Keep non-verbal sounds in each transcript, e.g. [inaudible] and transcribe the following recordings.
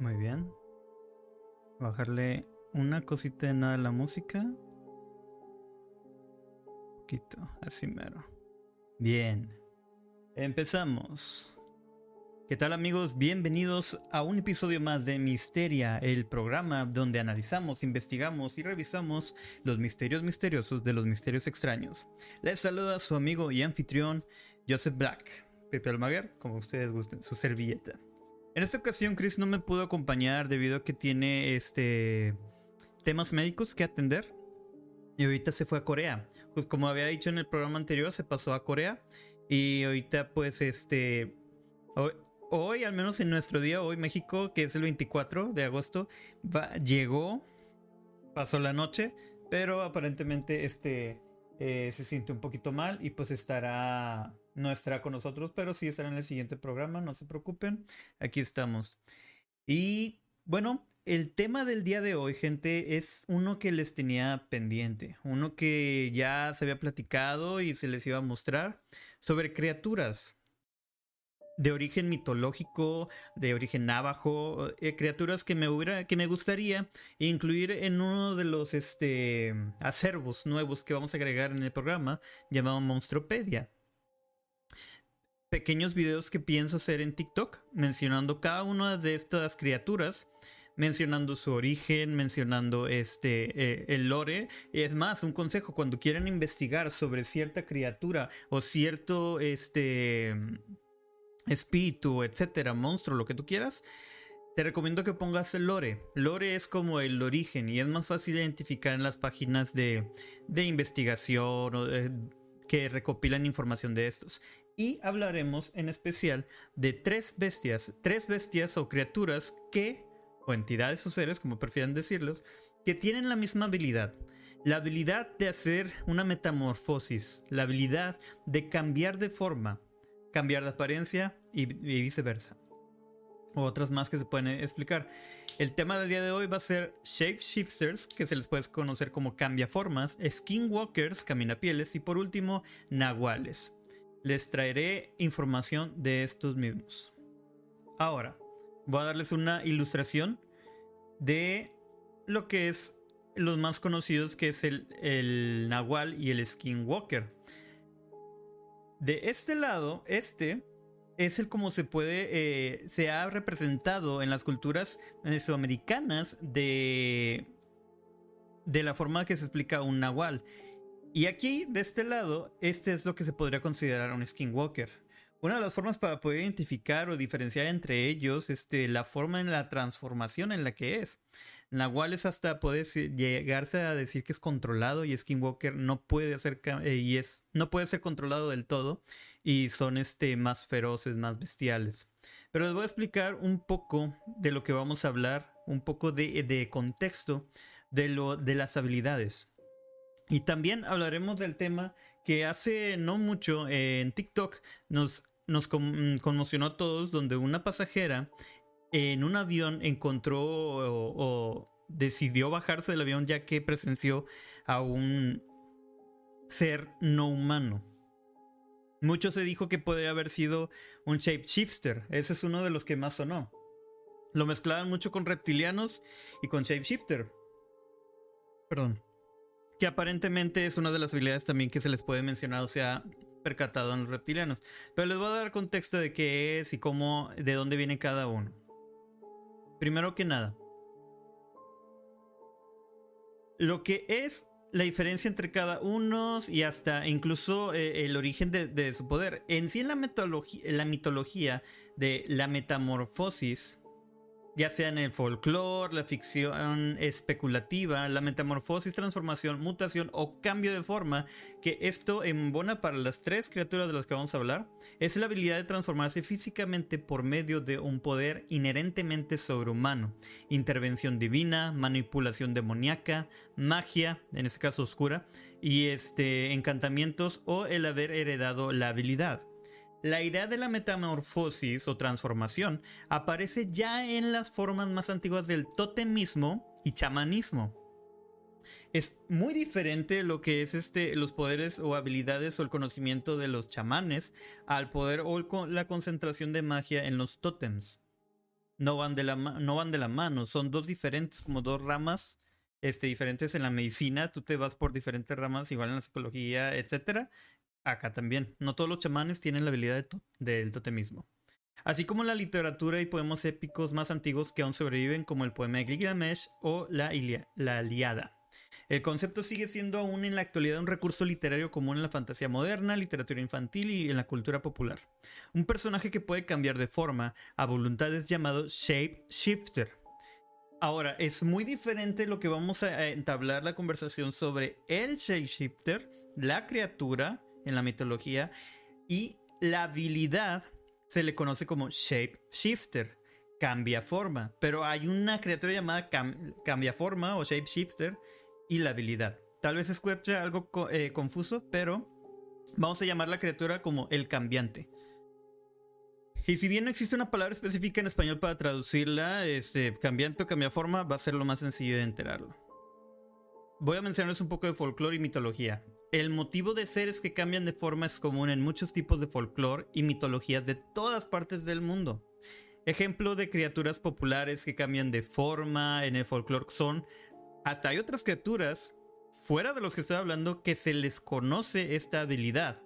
Muy bien. Bajarle una cosita de nada a la música. Un poquito, así mero. Bien. Empezamos. ¿Qué tal amigos? Bienvenidos a un episodio más de Misteria, el programa donde analizamos, investigamos y revisamos los misterios misteriosos de los misterios extraños. Les saluda su amigo y anfitrión Joseph Black, Pepe Almaguer, como ustedes gusten, su servilleta. En esta ocasión Chris no me pudo acompañar debido a que tiene este temas médicos que atender. Y ahorita se fue a Corea. Pues como había dicho en el programa anterior, se pasó a Corea. Y ahorita pues este... Hoy, al menos en nuestro día, hoy México, que es el 24 de agosto, llegó, pasó la noche, pero aparentemente este eh, se siente un poquito mal y pues estará no estará con nosotros, pero sí estará en el siguiente programa, no se preocupen. Aquí estamos. Y bueno, el tema del día de hoy, gente, es uno que les tenía pendiente, uno que ya se había platicado y se les iba a mostrar sobre criaturas de origen mitológico, de origen navajo, eh, criaturas que me hubiera, que me gustaría incluir en uno de los este, acervos nuevos que vamos a agregar en el programa llamado Monstropedia pequeños videos que pienso hacer en TikTok mencionando cada una de estas criaturas mencionando su origen, mencionando este eh, el lore. Es más, un consejo cuando quieran investigar sobre cierta criatura o cierto este espíritu, etcétera, monstruo, lo que tú quieras. Te recomiendo que pongas el lore. Lore es como el origen y es más fácil identificar en las páginas de, de investigación o de, que recopilan información de estos. Y hablaremos en especial de tres bestias, tres bestias o criaturas que, o entidades o seres, como prefieran decirlos, que tienen la misma habilidad. La habilidad de hacer una metamorfosis, la habilidad de cambiar de forma, cambiar de apariencia y, viceversa otras más que se pueden explicar. El tema del día de hoy va a ser Shapeshifters, que se les puede conocer como cambiaformas, Skinwalkers, caminapieles y por último, Nahuales. Les traeré información de estos mismos. Ahora, voy a darles una ilustración de lo que es los más conocidos, que es el, el Nahual y el Skinwalker. De este lado, este es el como se puede, eh, se ha representado en las culturas mesoamericanas de, de la forma que se explica un nahual. Y aquí, de este lado, este es lo que se podría considerar un skinwalker. Una de las formas para poder identificar o diferenciar entre ellos este, la forma en la transformación en la que es. Nahuales hasta puede llegarse a decir que es controlado y Skinwalker no puede hacer eh, y es no puede ser controlado del todo y son este, más feroces, más bestiales. Pero les voy a explicar un poco de lo que vamos a hablar, un poco de, de contexto de, lo, de las habilidades. Y también hablaremos del tema que hace no mucho en TikTok nos conmocionó a todos donde una pasajera en un avión encontró o, decidió bajarse del avión ya que presenció a un ser no humano. Mucho se dijo que podría haber sido un shapeshifter. Ese es uno de los que más sonó. Lo mezclaban mucho con reptilianos y con shapeshifter. Perdón. Que aparentemente es una de las habilidades también que se les puede mencionar, o sea, percatado en los reptilianos. Pero les voy a dar contexto de qué es y cómo, de dónde viene cada uno. Primero que nada, lo que es la diferencia entre cada uno y hasta incluso eh, el origen de, su poder. En sí, en la, la mitología de la metamorfosis, ya sea en el folclore, la ficción especulativa, la metamorfosis, transformación, mutación o cambio de forma, que esto embona para las tres criaturas de las que vamos a hablar, es la habilidad de transformarse físicamente por medio de un poder inherentemente sobrehumano, intervención divina, manipulación demoníaca, magia, en este caso oscura, y este encantamientos o el haber heredado la habilidad. La idea de la metamorfosis o transformación aparece ya en las formas más antiguas del totemismo y chamanismo. Es muy diferente lo que es este, los poderes o habilidades o el conocimiento de los chamanes al poder o la concentración de magia en los tótems. no van de la, no van de la mano, son dos diferentes, como dos ramas este, diferentes en la medicina, tú te vas por diferentes ramas, igual en la psicología, etcétera. Acá también, no todos los chamanes tienen la habilidad del totemismo. Así como la literatura y poemas épicos más antiguos que aún sobreviven, como el poema de Gilgamesh o la, la Iliada. El concepto sigue siendo aún en la actualidad un recurso literario común en la fantasía moderna, literatura infantil y en la cultura popular. Un personaje que puede cambiar de forma a voluntad es llamado Shape Shifter. Ahora, es muy diferente lo que vamos a entablar la conversación sobre el Shapeshifter, la criatura en la mitología y la habilidad se le conoce como Shapeshifter, cambia forma. Pero hay una criatura llamada cambia forma o Shapeshifter y la habilidad. Tal vez escuche algo eh, confuso, pero vamos a llamar la criatura como el cambiante. Y si bien no existe una palabra específica en español para traducirla, este, cambiante o cambia forma va a ser lo más sencillo de enterarlo. Voy a mencionarles un poco de folclore y mitología. El motivo de seres que cambian de forma es común en muchos tipos de folclore y mitologías de todas partes del mundo. Ejemplo de criaturas populares que cambian de forma en el folclore son hasta hay otras criaturas, fuera de los que estoy hablando, que se les conoce esta habilidad.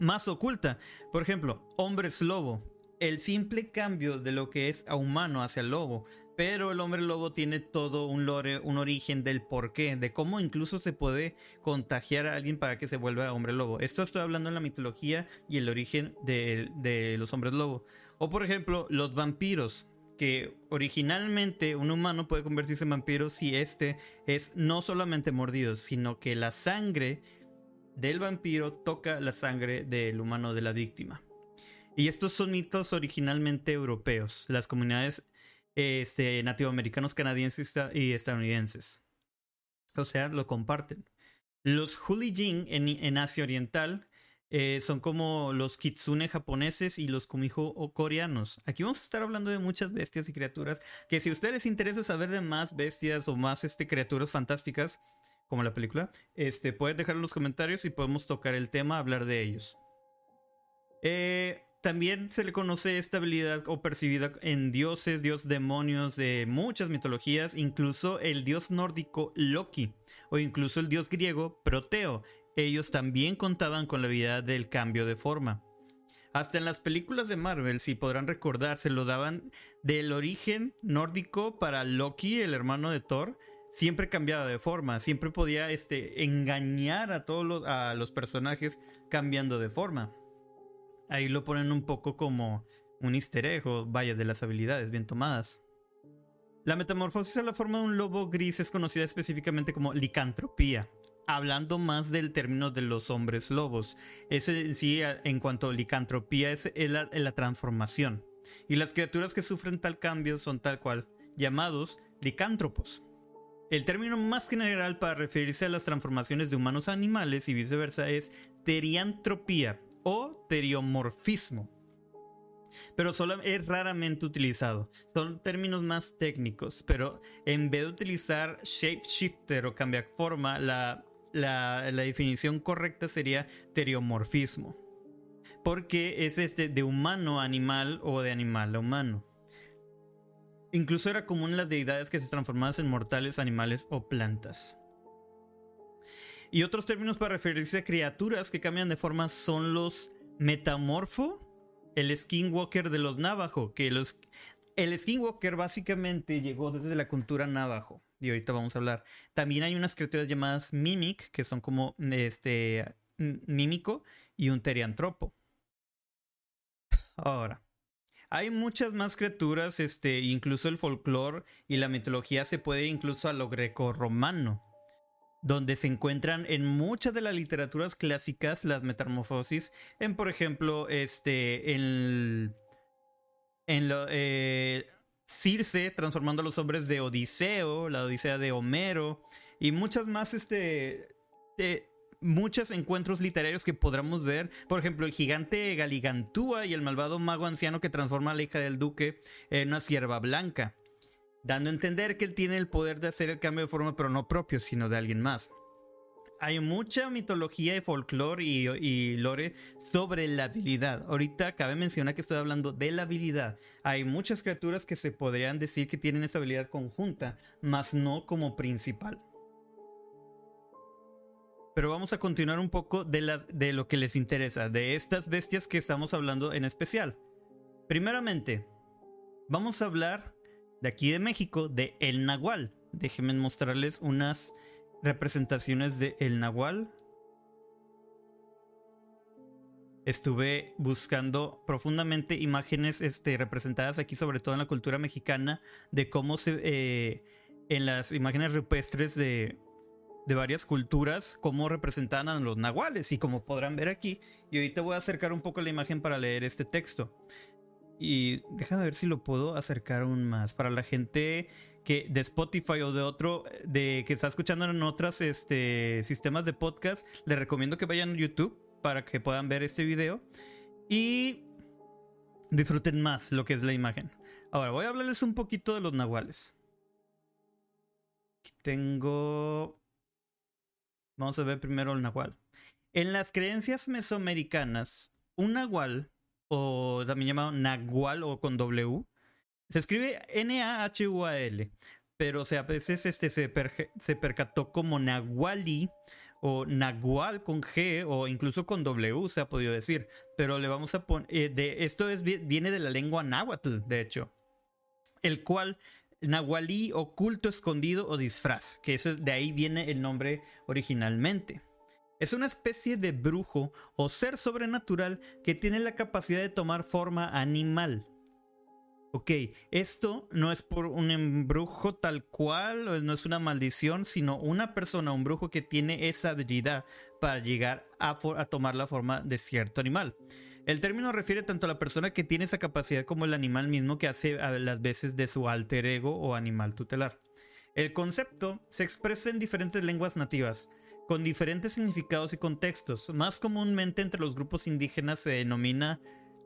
Más oculta. Por ejemplo, hombres lobo. El simple cambio de lo que es a humano hacia lobo. Pero el hombre lobo tiene todo un lore, un origen del porqué, de cómo incluso se puede contagiar a alguien para que se vuelva hombre lobo. Esto estoy hablando en la mitología y el origen de, de los hombres lobo. O por ejemplo, los vampiros que originalmente un humano puede convertirse en vampiro si este es no solamente mordido, sino que la sangre del vampiro toca la sangre del humano de la víctima. Y estos son mitos originalmente europeos, las comunidades este, nativoamericanos, canadienses y estadounidenses. O sea, lo comparten. Los Hulijin en, en Asia Oriental eh, son como los kitsune japoneses y los kumiho coreanos. Aquí vamos a estar hablando de muchas bestias y criaturas que si a ustedes les interesa saber de más bestias o más este, criaturas fantásticas, como la película, este, pueden dejar en los comentarios y podemos tocar el tema, hablar de ellos. Eh, también se le conoce esta habilidad o percibida en dioses, dios demonios de muchas mitologías, incluso el dios nórdico Loki o incluso el dios griego Proteo ellos también contaban con la habilidad del cambio de forma. Hasta en las películas de Marvel, si podrán recordar, se lo daban del origen nórdico para Loki, el hermano de Thor, siempre cambiaba de forma, siempre podía este, engañar a todos los, a los personajes cambiando de forma. Ahí lo ponen un poco como un easter egg o vaya de las habilidades bien tomadas. La metamorfosis a la forma de un lobo gris es conocida específicamente como licantropía hablando más del término de los hombres lobos. Ese en sí, en cuanto a licantropía, es la, la transformación. Y las criaturas que sufren tal cambio son tal cual, llamados licántropos. El término más general para referirse a las transformaciones de humanos a animales y viceversa es teriantropía o teriomorfismo. Pero solo es raramente utilizado. Son términos más técnicos, pero en vez de utilizar shapeshifter o cambiar forma, la la, definición correcta sería teriomorfismo. Porque es este de humano a animal o de animal a humano. Incluso era común las deidades que se transformaban en mortales, animales o plantas. Y otros términos para referirse a criaturas que cambian de forma son los metamorfo, el skinwalker de los navajo, que los, el skinwalker básicamente llegó desde la cultura navajo y ahorita vamos a hablar. También hay unas criaturas llamadas Mimic, que son como este mímico y un teriantropo. Ahora, hay muchas más criaturas, este, incluso el folclore y la mitología se puede incluso a lo greco-romano, donde se encuentran en muchas de las literaturas clásicas las metamorfosis, en por ejemplo, este, en, en lo, eh, Circe transformando a los hombres de Odiseo, la Odisea de Homero y muchas más este de muchos encuentros literarios que podremos ver, por ejemplo, el gigante Galigantúa y el malvado mago anciano que transforma a la hija del duque en una sierva blanca, dando a entender que él tiene el poder de hacer el cambio de forma pero no propio, sino de alguien más. hay mucha mitología y folclore y, lore sobre la habilidad. Ahorita cabe mencionar que estoy hablando de la habilidad. Hay muchas criaturas que se podrían decir que tienen esa habilidad conjunta, mas no como principal. Pero vamos a continuar un poco de, las, de lo que les interesa, de estas bestias que estamos hablando en especial. Primeramente, vamos a hablar de aquí de México de el Nahual. Déjenme mostrarles unas representaciones de el Nahual. Estuve buscando profundamente imágenes este, representadas aquí, sobre todo en la cultura mexicana, de cómo se. Eh, en las imágenes rupestres de, de varias culturas cómo representaban a los nahuales y como podrán ver aquí, y ahorita voy a acercar un poco la imagen para leer este texto. Y déjame ver si lo puedo acercar aún más. Para la gente que de Spotify o de otro, de que está escuchando en otros este, sistemas de podcast, les recomiendo que vayan a YouTube para que puedan ver este video y disfruten más lo que es la imagen. Ahora voy a hablarles un poquito de los nahuales. Aquí tengo Vamos a ver primero el nahual. En las creencias mesoamericanas, un nahual, o también llamado nahual o con W, se escribe N-A-H-U-A-L, pero a veces este, se, percató como nahuali o nahual con G o incluso con W se ha podido decir, pero le vamos a poner, eh, esto es, viene de la lengua náhuatl, de hecho, el cual Nahualí oculto, escondido o disfraz, que eso, de ahí viene el nombre originalmente. Es una especie de brujo o ser sobrenatural que tiene la capacidad de tomar forma animal. Ok, esto no es por un embrujo tal cual, no es una maldición, sino una persona, un brujo que tiene esa habilidad para llegar a, a tomar la forma de cierto animal. El término refiere tanto a la persona que tiene esa capacidad como el animal mismo que hace a las veces de su alter ego o animal tutelar. El concepto se expresa en diferentes lenguas nativas, con diferentes significados y contextos. Más comúnmente entre los grupos indígenas se denomina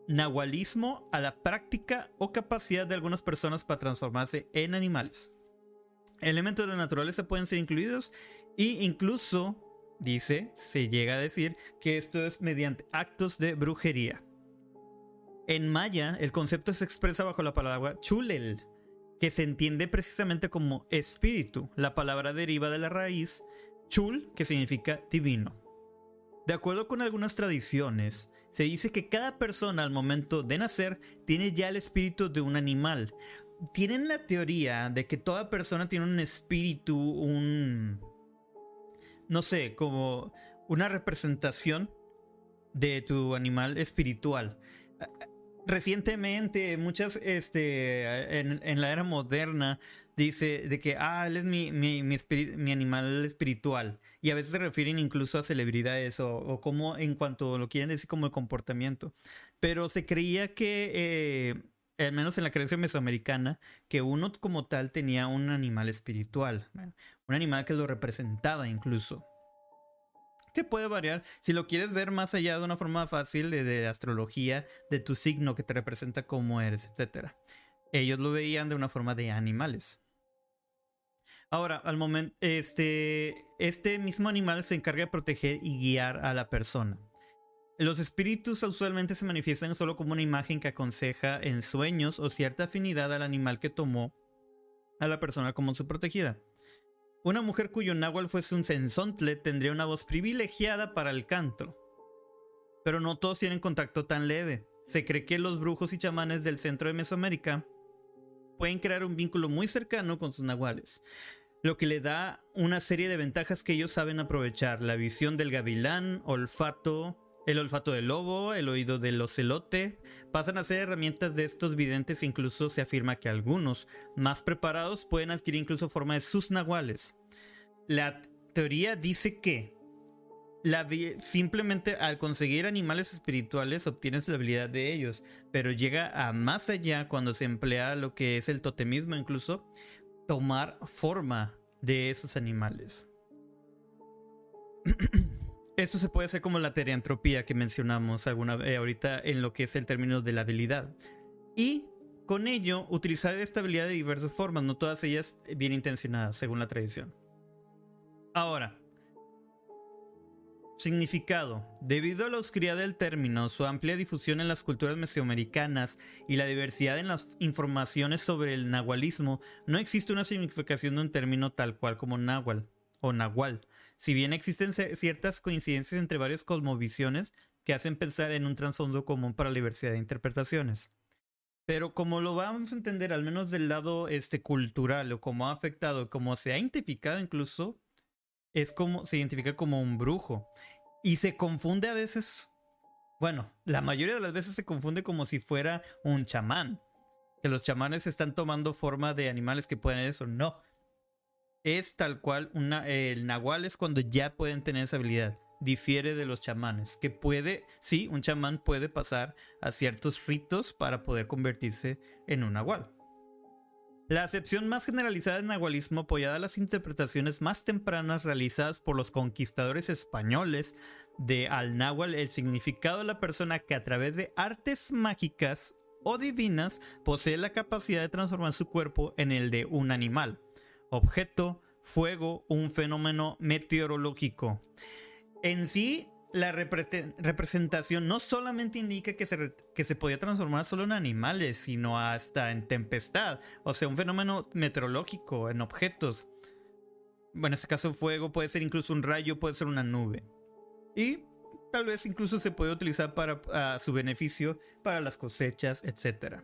nahualismo a la práctica o capacidad de algunas personas para transformarse en animales. Elementos de la naturaleza pueden ser incluidos e incluso dice, se llega a decir que esto es mediante actos de brujería. En maya, el concepto se expresa bajo la palabra chulel, que se entiende precisamente como espíritu. La palabra deriva de la raíz chul, que significa divino. De acuerdo con algunas tradiciones, se dice que cada persona al momento de nacer tiene ya el espíritu de un animal. Tienen la teoría de que toda persona tiene un espíritu, un, no sé, como una representación de tu animal espiritual. Recientemente, muchas, este, en, la era moderna, dice de que, ah, él es mi, mi, animal espiritual. Y a veces se refieren incluso a celebridades o, como en cuanto lo quieren decir como el comportamiento. Pero se creía que, eh, al menos en la creencia mesoamericana, que uno como tal tenía un animal espiritual un animal que lo representaba incluso. Que puede variar. Si lo quieres ver más allá de una forma fácil de, astrología, de tu signo que te representa cómo eres, etc. Ellos lo veían de una forma de animales. Ahora, al momento, este, este mismo animal se encarga de proteger y guiar a la persona. Los espíritus usualmente se manifiestan solo como una imagen que aconseja en sueños o cierta afinidad al animal que tomó a la persona como su protegida. Una mujer cuyo náhuatl fuese un sensontle tendría una voz privilegiada para el canto. Pero no todos tienen contacto tan leve. Se cree que los brujos y chamanes del centro de Mesoamérica pueden crear un vínculo muy cercano con sus nahuales, lo que le da una serie de ventajas que ellos saben aprovechar, la visión del gavilán, olfato, el olfato del lobo, el oído del ocelote, pasan a ser herramientas de estos videntes e incluso se afirma que algunos, más preparados, pueden adquirir incluso forma de sus nahuales. La teoría dice que simplemente al conseguir animales espirituales obtienes la habilidad de ellos, pero llega a más allá cuando se emplea lo que es el totemismo, incluso tomar forma de esos animales. [clears throat] Esto se puede hacer como la teriantropía que mencionamos alguna eh, ahorita en lo que es el término de la habilidad. Y con ello, utilizar esta habilidad de diversas formas, no todas ellas bien intencionadas, según la tradición. Ahora, Significado. Debido a la oscuridad del término, su amplia difusión en las culturas mesoamericanas y la diversidad en las informaciones sobre el nahualismo, no existe una significación de un término tal cual como náhuatl o nahual. Si bien existen ciertas coincidencias entre varias cosmovisiones que hacen pensar en un trasfondo común para la diversidad de interpretaciones. Pero como lo vamos a entender, al menos del lado este, cultural, o como ha afectado, como se ha identificado incluso, es como se identifica como un brujo. Y se confunde a veces, bueno, la mayoría de las veces se confunde como si fuera un chamán. Que los chamanes están tomando forma de animales que pueden eso. No. Es tal cual, una, el nahual es cuando ya pueden tener esa habilidad. Difiere de los chamanes, que puede, sí, un chamán puede pasar a ciertos ritos para poder convertirse en un nahual. La acepción más generalizada del nahualismo apoyada a las interpretaciones más tempranas realizadas por los conquistadores españoles de al náhuatl el significado de la persona que a través de artes mágicas o divinas posee la capacidad de transformar su cuerpo en el de un animal, objeto, fuego, un fenómeno meteorológico. En sí, la representación no solamente indica que se, que se podía transformar solo en animales, sino hasta en tempestad, o sea, un fenómeno meteorológico, en objetos. Bueno, en este caso fuego puede ser incluso un rayo, puede ser una nube. Y tal vez incluso se puede utilizar para a su beneficio para las cosechas, etc.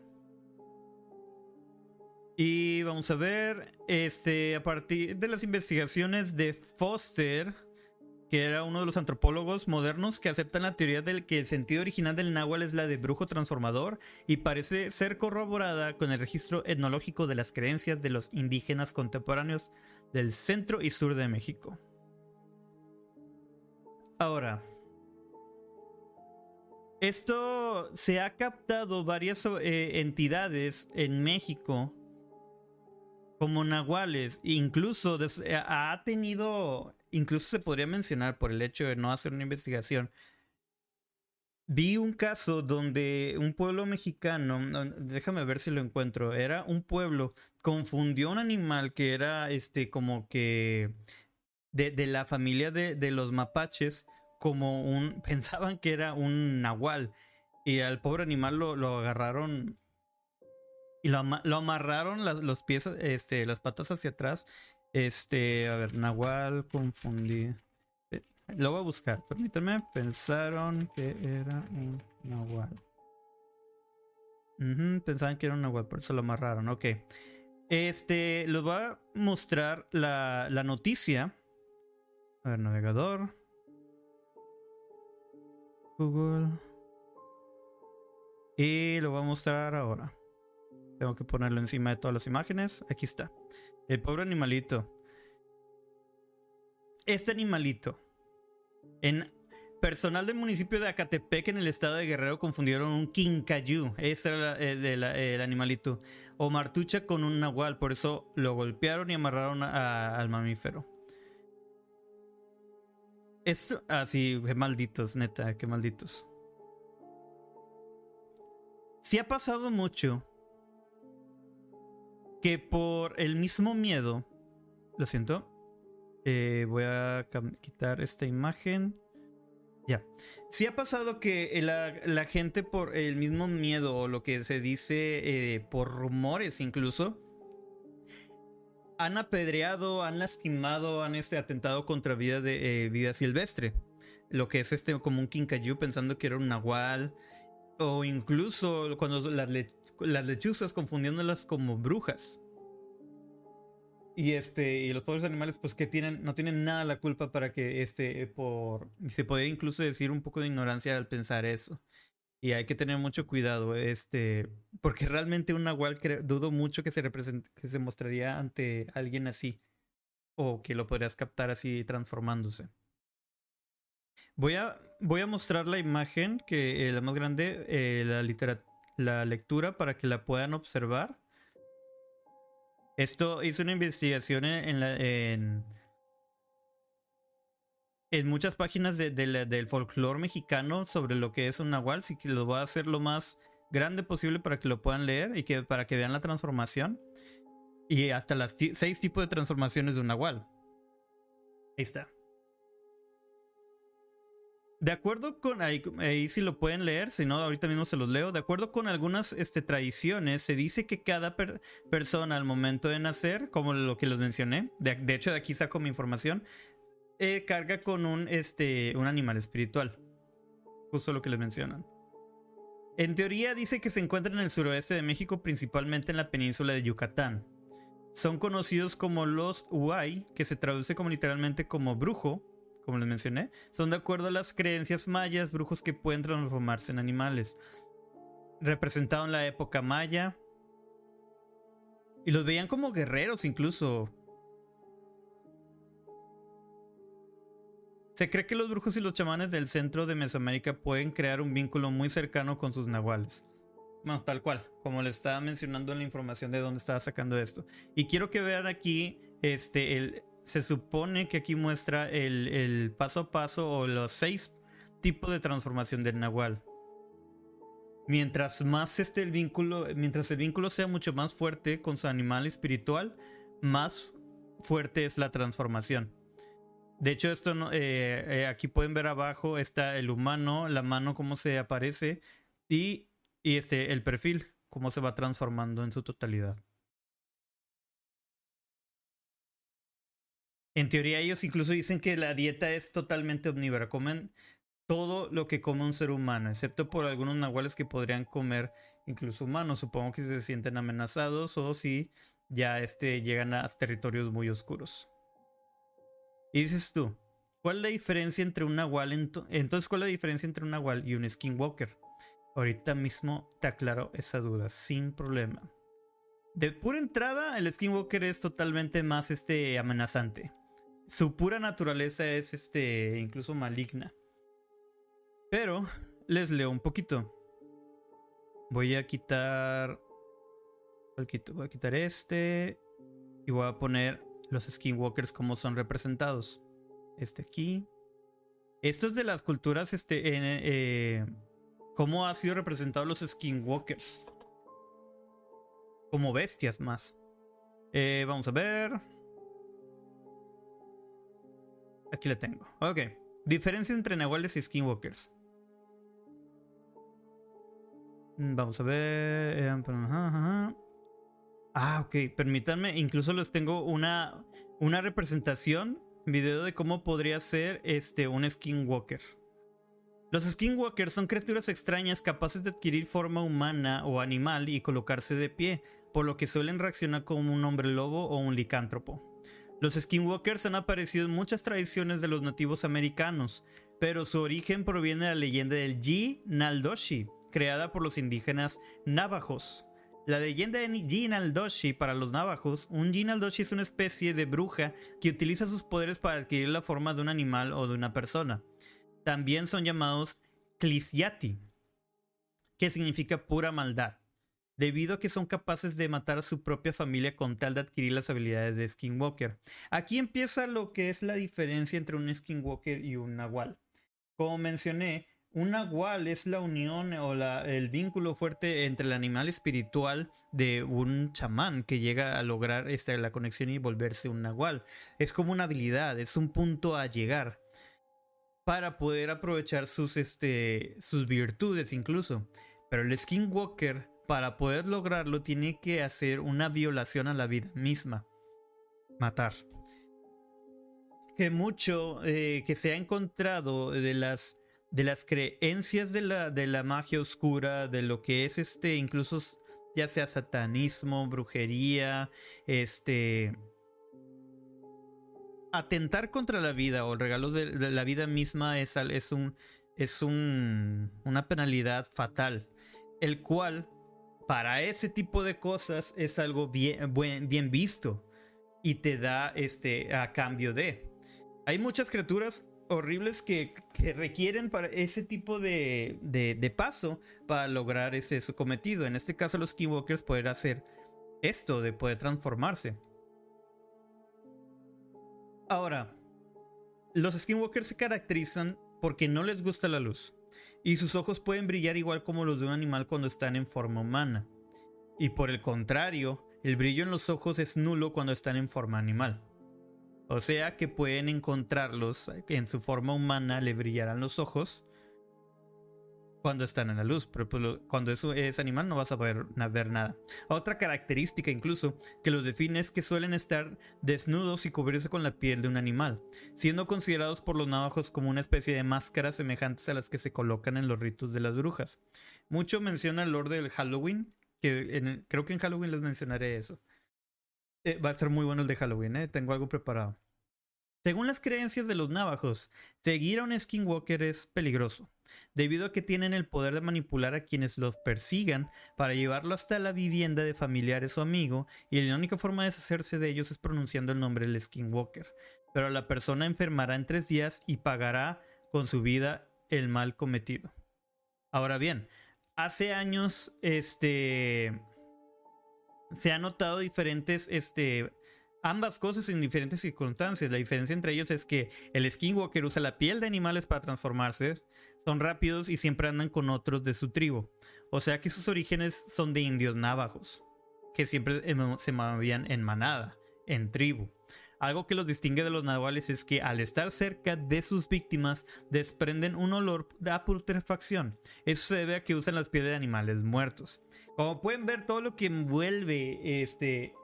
Y vamos a ver, este, a partir de las investigaciones de Foster, que era uno de los antropólogos modernos que aceptan la teoría de que el sentido original del náhuatl es la de brujo transformador y parece ser corroborada con el registro etnológico de las creencias de los indígenas contemporáneos del centro y sur de México. Ahora, esto se ha captado varias eh, entidades en México como nahuales, incluso ha tenido incluso se podría mencionar por el hecho de no hacer una investigación. Vi un caso donde un pueblo mexicano, déjame ver si lo encuentro, era un pueblo, confundió un animal que era este como que de, la familia de, los mapaches como un, [laughs] pensaban que era un nahual y al pobre animal lo, lo agarraron y lo, lo amarraron los pies, este, las patas hacia atrás este, a ver, Nahual confundí. Eh, lo voy a buscar, permítanme. Pensaron que era un Nahual. pensaban que era un Nahual, por eso lo amarraron. Ok. Este, les voy a mostrar la, la noticia. A ver, navegador. Google. Y lo voy a mostrar ahora. Tengo que ponerlo encima de todas las imágenes. Aquí está. El pobre animalito. Este animalito. En personal del municipio de Acatepec en el estado de Guerrero confundieron un quincayú. Ese era el, animalito. O martucha con un nahual. Por eso lo golpearon y amarraron al mamífero. Esto, ah, sí, qué malditos, neta, qué malditos. Si ha pasado mucho que por el mismo miedo, lo siento, eh, voy a quitar esta imagen. Ya. Si ha pasado que la, gente por el mismo miedo o lo que se dice eh, por rumores incluso, han apedreado, han lastimado, han este, atentado contra vida de eh, vida silvestre. Lo que es este como un quincayú pensando que era un nahual. O incluso cuando las, las lechuzas confundiéndolas como brujas. Y este, y los pobres animales, pues que tienen, no tienen nada la culpa para que este, por. Se podría incluso decir un poco de ignorancia al pensar eso. Y hay que tener mucho cuidado, este, porque realmente un nahual dudo mucho que se que se mostraría ante alguien así. O que lo podrías captar así transformándose. Voy a, voy a mostrar la imagen, que la más grande, eh, la literatura la lectura para que la puedan observar. Esto hizo una investigación en, en, en, muchas páginas del folclore mexicano sobre lo que es un nahual, así que lo voy a hacer lo más grande posible para que lo puedan leer y que para que vean la transformación. Y hasta las seis tipos de transformaciones de un nahual. Ahí está. De acuerdo con, ahí, si lo pueden leer, si no, ahorita mismo se los leo. De acuerdo con algunas este, tradiciones, se dice que cada persona al momento de nacer, como lo que les mencioné, de, hecho de aquí saco mi información, eh, carga con un, este, un animal espiritual. Justo lo que les mencionan. En teoría dice que se encuentra en el suroeste de México, principalmente en la península de Yucatán. Son conocidos como los Huay, que se traduce como literalmente como brujo, como les mencioné, son de acuerdo a las creencias mayas, brujos que pueden transformarse en animales. Representado en la época maya. Y los veían como guerreros incluso. Se cree que los brujos y los chamanes del centro de Mesoamérica pueden crear un vínculo muy cercano con sus nahuales. Bueno, tal cual, como le estaba mencionando en la información de dónde estaba sacando esto. Y quiero que vean aquí este, el, se supone que aquí muestra el, paso a paso o los seis tipos de transformación del Nahual. Mientras más esté el vínculo, mientras el vínculo sea mucho más fuerte con su animal espiritual, más fuerte es la transformación. De hecho, esto eh, eh, aquí pueden ver abajo está el humano, la mano cómo se aparece y, y este, el perfil, cómo se va transformando en su totalidad. En teoría ellos incluso dicen que la dieta es totalmente omnívora, comen todo lo que come un ser humano, excepto por algunos nahuales que podrían comer incluso humanos, supongo que se sienten amenazados o si ya este, llegan a territorios muy oscuros. Y dices tú, ¿cuál es la diferencia entre un nahual? Entonces, ¿cuál es la diferencia entre un nahual y un skinwalker? Ahorita mismo te aclaro esa duda, sin problema. De pura entrada, el skinwalker es totalmente más este, amenazante su pura naturaleza es este incluso maligna. Pero les leo un poquito. Voy a quitar voy a quitar este y voy a poner los skinwalkers como son representados. Este aquí. Esto es de las culturas este eh, cómo ha sido representado los skinwalkers. Como bestias más. Eh, vamos a ver. Aquí le tengo. Ok. Diferencia entre Nahuales y Skinwalkers. Mm, vamos a ver. Eh, ah, ok. Permítanme. Incluso les tengo una, una representación. Video de cómo podría ser este, un Skinwalker. Los Skinwalkers son criaturas extrañas capaces de adquirir forma humana o animal y colocarse de pie, por lo que suelen reaccionar como un hombre lobo o un licántropo. Los skinwalkers han aparecido en muchas tradiciones de los nativos americanos, pero su origen proviene de la leyenda del Ji Naldoshi, creada por los indígenas navajos. La leyenda de Ji Naldoshi para los navajos, un Ji Naldoshi es una especie de bruja que utiliza sus poderes para adquirir la forma de un animal o de una persona. También son llamados Klisyati, que significa pura maldad debido a que son capaces de matar a su propia familia con tal de adquirir las habilidades de Skinwalker. Aquí empieza lo que es la diferencia entre un Skinwalker y un Nahual. Como mencioné, un Nahual es la unión o el vínculo fuerte entre el animal espiritual de un chamán que llega a lograr esta, la conexión y volverse un Nahual. Es como una habilidad, es un punto a llegar para poder aprovechar sus, este, sus virtudes incluso. Pero el Skinwalker para poder lograrlo tiene que hacer una violación a la vida misma. Matar. Que mucho eh, que se ha encontrado de las, de las creencias de la, de la magia oscura, de lo que es este, incluso ya sea satanismo, brujería, este... Atentar contra la vida o el regalo de, la vida misma es, es, un, es un, una penalidad fatal, el cual para ese tipo de cosas es algo bien, visto y te da este a cambio de. Hay muchas criaturas horribles que, requieren para ese tipo de, de, paso para lograr ese su cometido. En este caso los Skinwalkers pueden hacer esto de poder transformarse. Ahora, los Skinwalkers se caracterizan porque no les gusta la luz y sus ojos pueden brillar igual como los de un animal cuando están en forma humana. Y por el contrario, el brillo en los ojos es nulo cuando están en forma animal. O sea que pueden encontrarlos en su forma humana, le brillarán los ojos cuando están en la luz, pero pues, cuando eso es animal no vas a poder ver nada. Otra característica incluso que los define es que suelen estar desnudos y cubrirse con la piel de un animal, siendo considerados por los navajos como una especie de máscaras semejantes a las que se colocan en los ritos de las brujas. Mucho menciona el lore del Halloween, que creo que en Halloween les mencionaré eso. Eh, va a estar muy bueno el de Halloween, ¿eh? tengo algo preparado. Según las creencias de los navajos, seguir a un skinwalker es peligroso, debido a que tienen el poder de manipular a quienes los persigan para llevarlo hasta la vivienda de familiares o amigos, y la única forma de deshacerse de ellos es pronunciando el nombre del skinwalker. Pero la persona enfermará en tres días y pagará con su vida el mal cometido. Ahora bien, hace años, este, se han notado diferentes, este, ambas cosas en diferentes circunstancias. La diferencia entre ellos es que el skinwalker usa la piel de animales para transformarse, son rápidos y siempre andan con otros de su tribu. O sea que sus orígenes son de indios navajos, que siempre se movían en manada, en tribu. Algo que los distingue de los nahuales es que al estar cerca de sus víctimas desprenden un olor de putrefacción. Eso se debe a que usan las pieles de animales muertos. Como pueden ver, todo lo que envuelve este,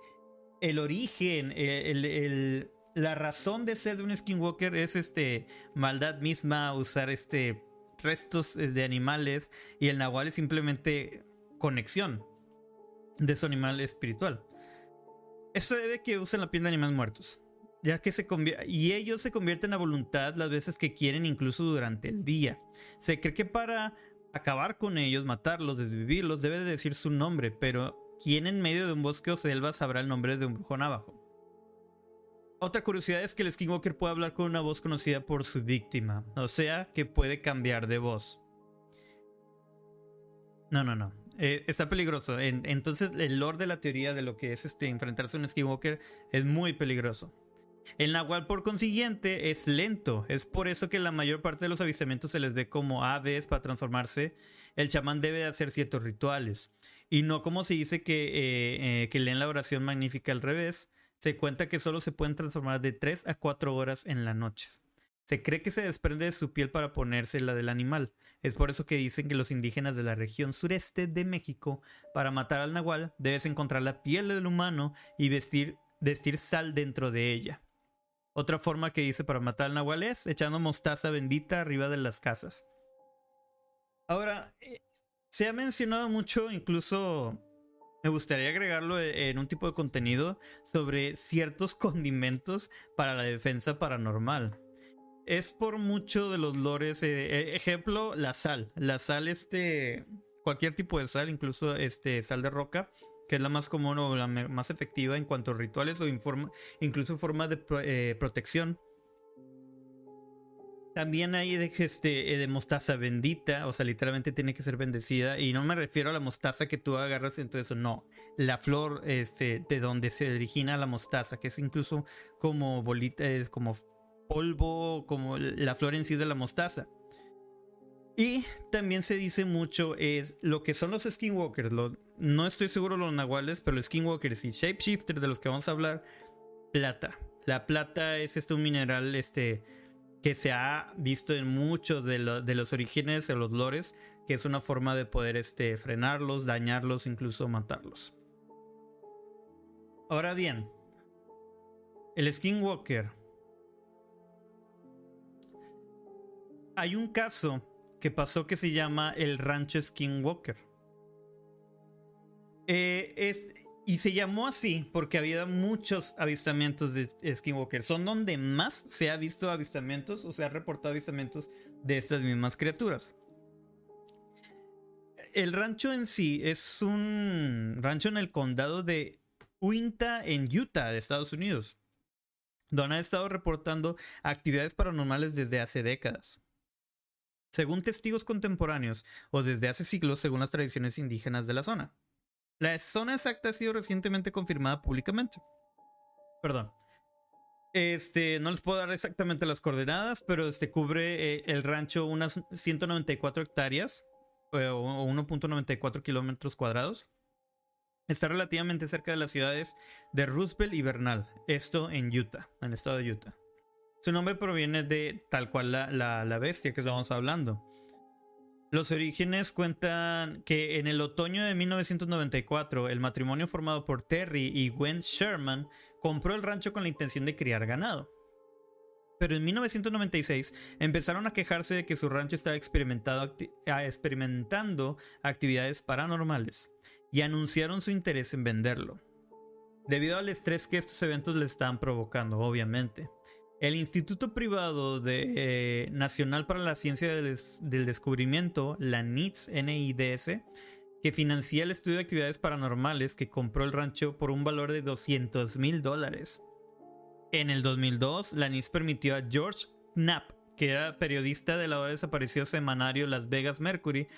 el origen, eh, la razón de ser de un skinwalker es este maldad misma, usar este restos eh, de animales y el nahual es simplemente conexión de su animal espiritual. Eso debe que usen la piel de animales muertos, ya que se y ellos se convierten a voluntad las veces que quieren, incluso durante el día. Se cree que para acabar con ellos, matarlos, desvivirlos, debe de decir su nombre, pero ¿quién en medio de un bosque o selva sabrá el nombre de un brujo navajo? Otra curiosidad es que el Skinwalker puede hablar con una voz conocida por su víctima, o sea que puede cambiar de voz. No, no, no. Eh, está peligroso. entonces, el lore de la teoría de lo que es este enfrentarse a un Skinwalker es muy peligroso. El Nahual, por consiguiente, es lento. Es por eso que la mayor parte de los avistamientos se les ve como aves para transformarse. El chamán debe de hacer ciertos rituales. Y no como se dice que, eh, eh, que leen la oración magnífica al revés. Se cuenta que solo se pueden transformar de 3 a 4 horas en las noches. Se cree que se desprende de su piel para ponerse la del animal. Es por eso que dicen que los indígenas de la región sureste de México, para matar al nahual, debes encontrar la piel del humano y vestir, vestir sal dentro de ella. Otra forma que dice para matar al nahual es echando mostaza bendita arriba de las casas. Ahora, eh, se ha mencionado mucho, incluso me gustaría agregarlo e, en un tipo de contenido sobre ciertos [laughs] condimentos para la defensa paranormal. Es por mucho de los lores, eh, eh, ejemplo, la sal. La sal, este, cualquier tipo de sal, incluso este, sal de roca, que es la más común o la más efectiva en cuanto a rituales o incluso forma de eh, protección también hay de, este, eh, de mostaza bendita, o sea, literalmente tiene que ser bendecida. Y no me refiero a la mostaza que tú agarras en todo eso, no. La flor este, de donde se origina la mostaza, que es incluso como bolita, es como polvo, como la flor en sí de la mostaza. Y también se dice mucho es lo que son los skinwalkers. no estoy seguro los nahuales, pero los skinwalkers y shapeshifters de los que vamos a hablar, plata. La plata es este un mineral este que se ha visto en muchos de, los orígenes de los lores, que es una forma de poder este, frenarlos, dañarlos, incluso matarlos. Ahora bien, el Skinwalker. Hay un caso que pasó que se llama el rancho Skinwalker. Eh, es, y se llamó así porque había muchos avistamientos de Skinwalker. Son donde más se ha visto avistamientos o se ha reportado avistamientos de estas mismas criaturas. El rancho en sí es un rancho en el condado de Uinta, en Utah, de Estados Unidos, donde ha estado reportando actividades paranormales desde hace décadas. Según testigos contemporáneos o desde hace siglos, según las tradiciones indígenas de la zona. La zona exacta ha sido recientemente confirmada públicamente. Perdón. Este, no les puedo dar exactamente las coordenadas, pero este cubre eh, el rancho unas 194 hectáreas eh, o 1.94 kilómetros cuadrados. Está relativamente cerca de las ciudades de Roosevelt y Bernal, esto en Utah, en el estado de Utah. Su nombre proviene de tal cual la, bestia que estamos hablando. Los orígenes cuentan que en el otoño de 1994 el matrimonio formado por Terry y Gwen Sherman compró el rancho con la intención de criar ganado. Pero en 1996 empezaron a quejarse de que su rancho estaba ah, experimentando actividades paranormales y anunciaron su interés en venderlo. Debido al estrés que estos eventos le estaban provocando, obviamente. El Instituto Privado de, eh, Nacional para la Ciencia del, Descubrimiento, la NIDS, NIDS, que financia el estudio de actividades paranormales, que compró el rancho por un valor de 200 mil dólares. En el 2002, la NIDS permitió a George Knapp, que era periodista del ahora desaparecido semanario Las Vegas Mercury,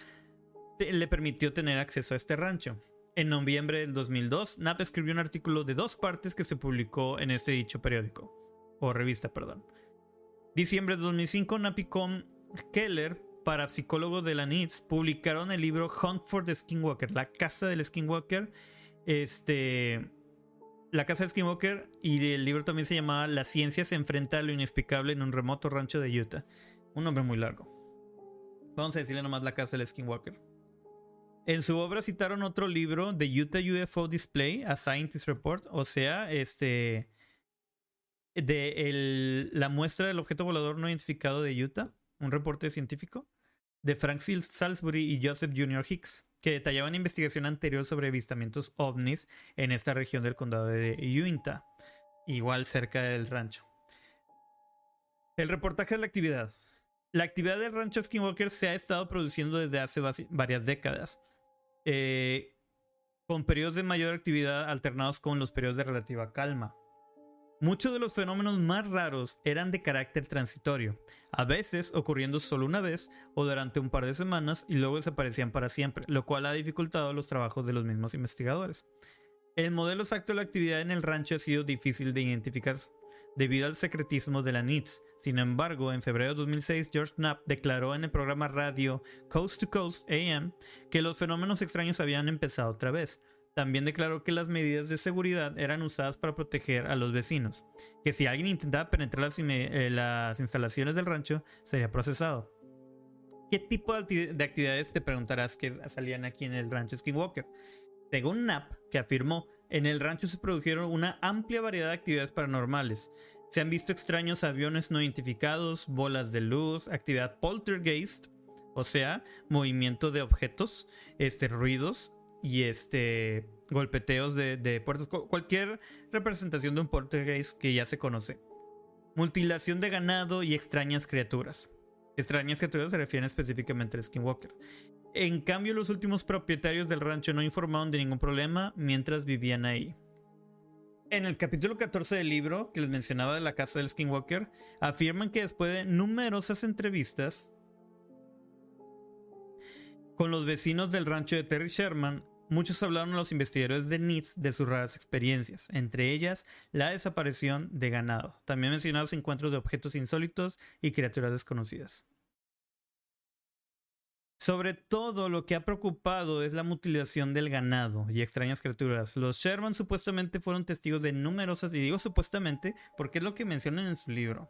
le permitió tener acceso a este rancho. En noviembre del 2002, Knapp escribió un artículo de dos partes que se publicó en este dicho periódico o revista, perdón. Diciembre de 2005, Napicom Keller, parapsicólogo de la NITS, publicaron el libro Hunt for the Skinwalker, la casa del Skinwalker. Este. La casa del Skinwalker y el libro también se llamaba La ciencia se enfrenta a lo inexplicable en un remoto rancho de Utah. Un nombre muy largo. Vamos a decirle nomás la casa del Skinwalker. En su obra citaron otro libro, The Utah UFO Display, A Scientist Report, o sea, este de la muestra del objeto volador no identificado de Utah, un reporte científico, de Frank Salisbury y Joseph Jr. Hicks, que detallaban una investigación anterior sobre avistamientos ovnis en esta región del condado de Utah, igual cerca del rancho. El reportaje de la actividad. La actividad del rancho Skinwalker se ha estado produciendo desde hace varias décadas, eh, con periodos de mayor actividad alternados con los periodos de relativa calma. Muchos de los fenómenos más raros eran de carácter transitorio, a veces ocurriendo solo una vez o durante un par de semanas y luego desaparecían para siempre, lo cual ha dificultado los trabajos de los mismos investigadores. El modelo exacto de la actividad en el rancho ha sido difícil de identificar debido al secretismo de la NITS. Sin embargo, en febrero de 2006, George Knapp declaró en el programa radio Coast to Coast AM que los fenómenos extraños habían empezado otra vez, también declaró que las medidas de seguridad eran usadas para proteger a los vecinos, que si alguien intentaba penetrar las, eh, instalaciones del rancho sería procesado. ¿Qué tipo de actividades te preguntarás que salían aquí en el rancho Skinwalker? Según Knapp, que afirmó, en el rancho se produjeron una amplia variedad de actividades paranormales. Se han visto extraños aviones no identificados, bolas de luz, actividad poltergeist, o sea, movimiento de objetos, este, ruidos, y este golpeteos de, puertas, cualquier representación de un poltergeist que ya se conoce. Mutilación de ganado y extrañas criaturas. Extrañas criaturas se refieren específicamente al Skinwalker. En cambio, los últimos propietarios del rancho no informaron de ningún problema mientras vivían ahí. En el capítulo 14 del libro que les mencionaba de la casa del Skinwalker, afirman que después de numerosas entrevistas con los vecinos del rancho de Terry Sherman, Muchos hablaron a los investigadores de NITS de sus raras experiencias, entre ellas la desaparición de ganado. También mencionados encuentros de objetos insólitos y criaturas desconocidas. Sobre todo lo que ha preocupado es la mutilación del ganado y extrañas criaturas. Los Sherman supuestamente fueron testigos de numerosas, y digo supuestamente porque es lo que mencionan en su libro.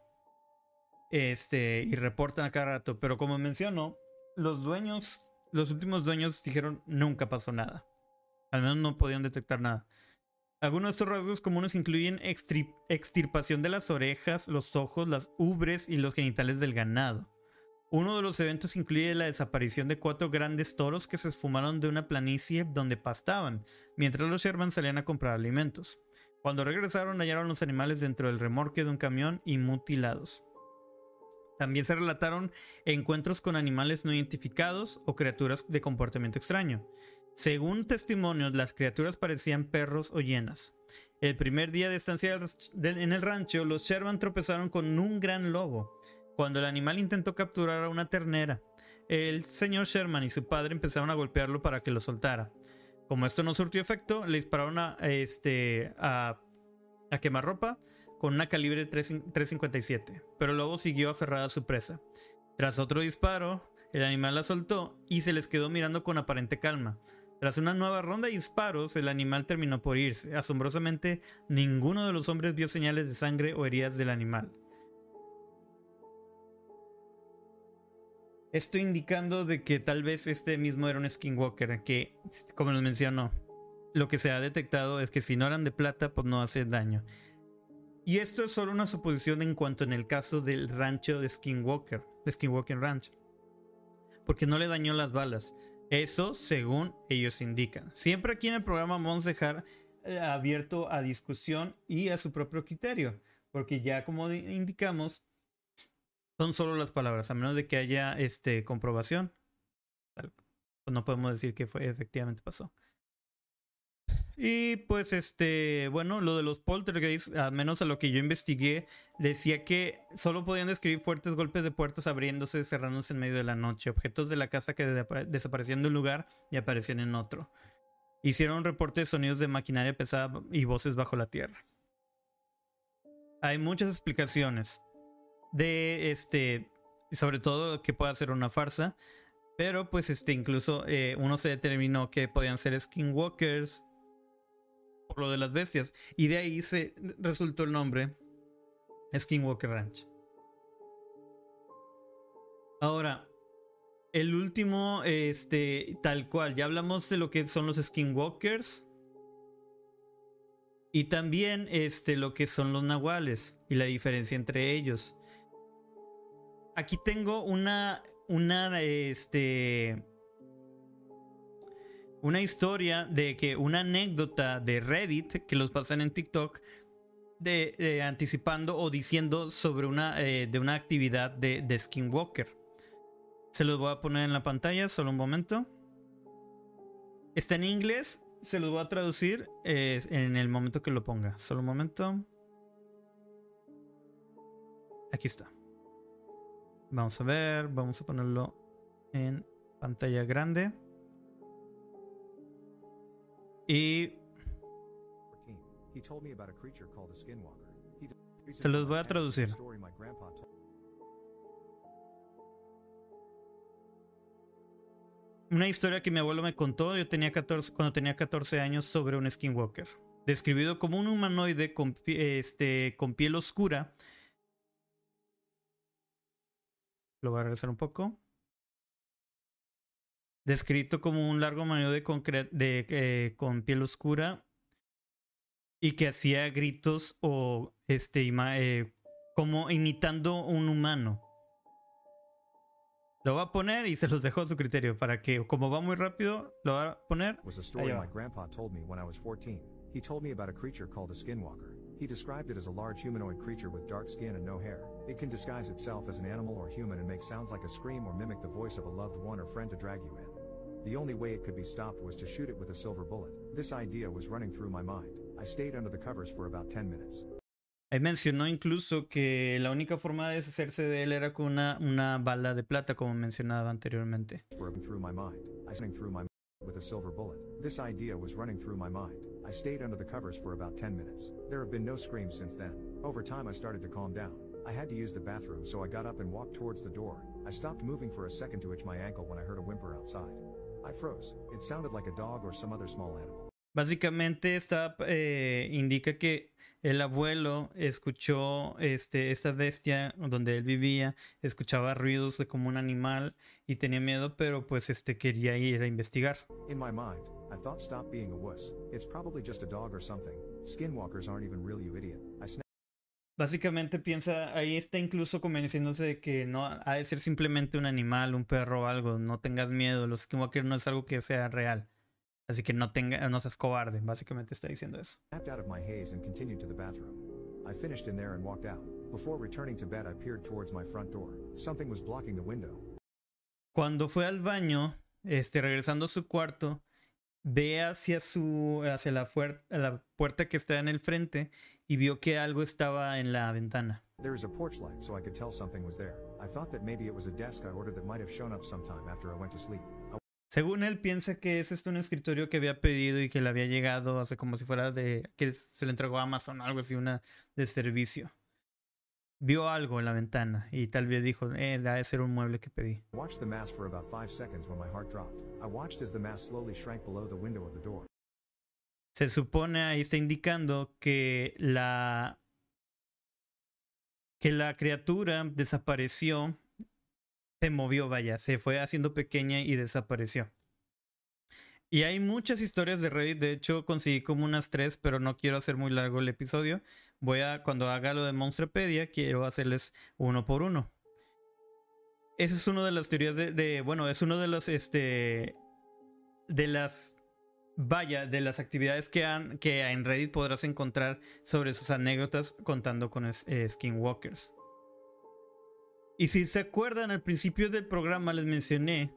Este, y reportan a cada rato, pero como menciono, los dueños los últimos dueños dijeron nunca pasó nada. Al menos no podían detectar nada. Algunos de estos rasgos comunes incluyen extirpación de las orejas, los ojos, las ubres y los genitales del ganado. Uno de los eventos incluye la desaparición de cuatro grandes toros que se esfumaron de una planicie donde pastaban, mientras los Sherman salían a comprar alimentos. Cuando regresaron hallaron los animales dentro del remorque de un camión y mutilados. También se relataron encuentros con animales no identificados o criaturas de comportamiento extraño. Según testimonios, las criaturas parecían perros o hienas. El primer día de estancia en el rancho, los Sherman tropezaron con un gran lobo. Cuando el animal intentó capturar a una ternera, el señor Sherman y su padre empezaron a golpearlo para que lo soltara. Como esto no surtió efecto, le dispararon a, este, a, quemarropa con una calibre 357, pero el lobo siguió aferrado a su presa. Tras otro disparo, el animal la soltó y se les quedó mirando con aparente calma. Tras una nueva ronda de disparos, el animal terminó por irse. Asombrosamente, ninguno de los hombres vio señales de sangre o heridas del animal. Esto indicando de que tal vez este mismo era un skinwalker, que, como les mencionó, lo que se ha detectado es que si no eran de plata, pues no hace daño. Y esto es solo una suposición en cuanto en el caso del rancho de Skinwalker, de Skinwalker Ranch. Porque no le dañó las balas. Eso según ellos indican. Siempre aquí en el programa vamos a dejar eh, abierto a discusión y a su propio criterio. Porque ya como indicamos, son solo las palabras, a menos de que haya este, comprobación. No podemos decir que fue, efectivamente pasó. Y pues este, bueno, lo de los poltergeists, al menos a lo que yo investigué, decía que solo podían describir fuertes golpes de puertas abriéndose, cerrándose en medio de la noche, objetos de la casa que desaparecían de un lugar y aparecían en otro. Hicieron un reporte de sonidos de maquinaria pesada y voces bajo la tierra. Hay muchas explicaciones de este, sobre todo que pueda ser una farsa, pero pues este, incluso eh, uno se determinó que podían ser skinwalkers por lo de las bestias y de ahí se resultó el nombre Skinwalker Ranch. Ahora, el último, este, tal cual, ya hablamos de lo que son los skinwalkers. Y también este, lo que son los nahuales y la diferencia entre ellos aquí tengo una, una, este, una historia de que una anécdota de Reddit que los pasan en TikTok de, anticipando o diciendo sobre una, eh, de una actividad de, de, Skinwalker. Se los voy a poner en la pantalla, solo un momento. Está en inglés, se los voy a traducir eh, en el momento que lo ponga. Solo un momento. Aquí está. Vamos a ver, vamos a ponerlo en pantalla grande. Y se los voy a traducir. Una historia que mi abuelo me contó yo tenía 14, cuando tenía 14 años sobre un skinwalker. Describido como un humanoide con, este, con piel oscura Lo voy a regresar un poco. Descrito como un largo manido de, de eh, con piel oscura y que hacía gritos o este eh, como imitando un humano. Lo va a poner y se los dejo a su criterio para que como va muy rápido lo va a poner. He told me about a creature called a skinwalker. He described it as a large humanoid creature with dark skin and no hair. It can disguise itself as an animal or human and make sounds like a scream or mimic the voice of a loved one or friend to drag you in. The only way it could be stopped was to shoot it with a silver bullet. This idea was running through my mind. I stayed under the covers for about 10 minutes. Él mencionó incluso que la única forma de deshacerse de él era con una, una bala de plata, como mencionaba anteriormente. Through my mind. I through my with a silver bullet. This idea was running through my mind. I stayed under the covers for about 10 minutes. There have been no screams since then. Over time I started to calm down. I had to use the bathroom so I got up and walked towards the door. I stopped moving for a second to itch my ankle when I heard a whimper outside. I froze. It sounded like a dog or some other small animal. Básicamente esta eh, indica que el abuelo escuchó este, esta bestia donde él vivía, escuchaba ruidos de como un animal y tenía miedo, pero pues este quería ir a investigar. In my mind, I thought stop being a wuss. It's probably just a dog or something. Skinwalkers aren't even real, you idiot. I Básicamente piensa, ahí está incluso convenciéndose de que no ha de ser simplemente un animal, un perro o algo, no tengas miedo, los skinwalkers no es algo que sea real. Así que no tenga, no seas cobarde, básicamente está diciendo eso. out of my haze and continued to the bathroom. I finished in there and walked out. Before returning to bed, I peered towards my front door. Something was blocking the window. Cuando fue al baño, este, regresando a su cuarto, ve hacia su, hacia la, la puerta que está en el frente y vio que algo estaba en la ventana. There is a porch light, so I could tell something was there. I thought that maybe it was a desk I ordered that might have shown up sometime after I went to sleep. Según él, piensa que es esto un escritorio que había pedido y que le había llegado, hace como si fuera de. que se le entregó a Amazon algo así, una de servicio. Vio algo en la ventana y tal vez dijo, eh, debe ser un mueble que pedí. Watched the mass for about five seconds when my heart dropped. I watched as the mass slowly shrank below the window of the door. Se supone ahí está indicando que la que la criatura desapareció, se movió, vaya, se fue haciendo pequeña y desapareció. Y hay muchas historias de Reddit, de hecho conseguí como unas tres, pero no quiero hacer muy largo el episodio. Voy a, cuando haga lo de Monstrepedia, quiero hacerles uno por uno. Esa es una de las teorías de, de, bueno, es uno de los, este, de las, vaya, de las actividades que, han, que en Reddit podrás encontrar sobre sus anécdotas contando con eh, Skinwalkers. Y si se acuerdan, al principio del programa les mencioné